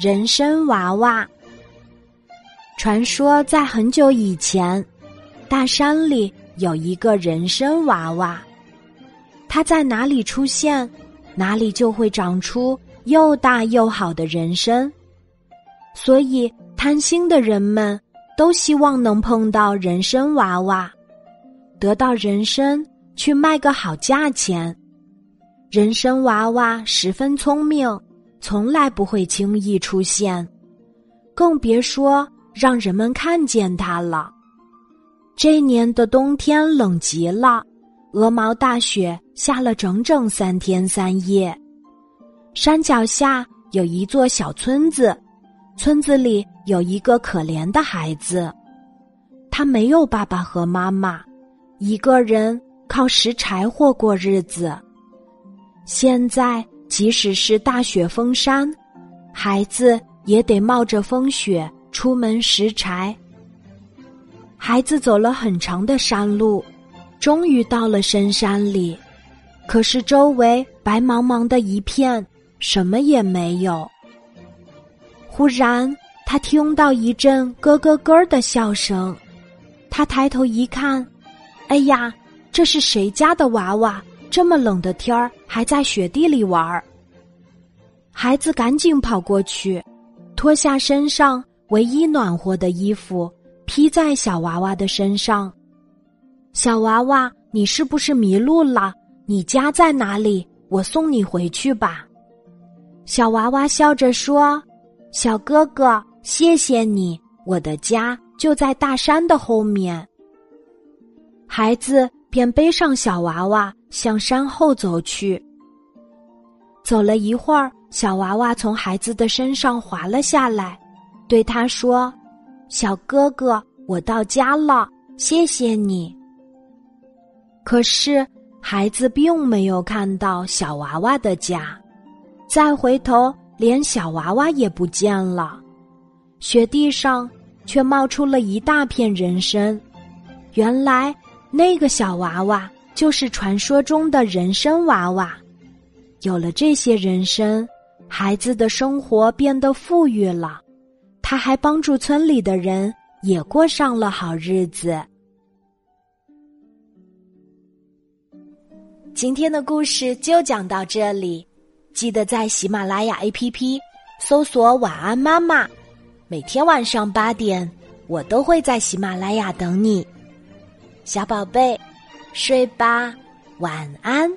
人参娃娃。传说在很久以前，大山里有一个人参娃娃，它在哪里出现，哪里就会长出又大又好的人参。所以贪心的人们都希望能碰到人参娃娃，得到人参去卖个好价钱。人参娃娃十分聪明，从来不会轻易出现，更别说让人们看见它了。这年的冬天冷极了，鹅毛大雪下了整整三天三夜。山脚下有一座小村子，村子里有一个可怜的孩子，他没有爸爸和妈妈，一个人靠拾柴火过日子。现在，即使是大雪封山，孩子也得冒着风雪出门拾柴。孩子走了很长的山路，终于到了深山里，可是周围白茫茫的一片，什么也没有。忽然，他听到一阵咯咯咯的笑声，他抬头一看，哎呀，这是谁家的娃娃？这么冷的天儿，还在雪地里玩儿。孩子赶紧跑过去，脱下身上唯一暖和的衣服，披在小娃娃的身上。小娃娃，你是不是迷路了？你家在哪里？我送你回去吧。小娃娃笑着说：“小哥哥，谢谢你，我的家就在大山的后面。”孩子便背上小娃娃。向山后走去。走了一会儿，小娃娃从孩子的身上滑了下来，对他说：“小哥哥，我到家了，谢谢你。”可是孩子并没有看到小娃娃的家，再回头，连小娃娃也不见了。雪地上却冒出了一大片人参，原来那个小娃娃。就是传说中的人参娃娃，有了这些人参，孩子的生活变得富裕了。他还帮助村里的人也过上了好日子。今天的故事就讲到这里，记得在喜马拉雅 APP 搜索“晚安妈妈”，每天晚上八点，我都会在喜马拉雅等你，小宝贝。睡吧，晚安。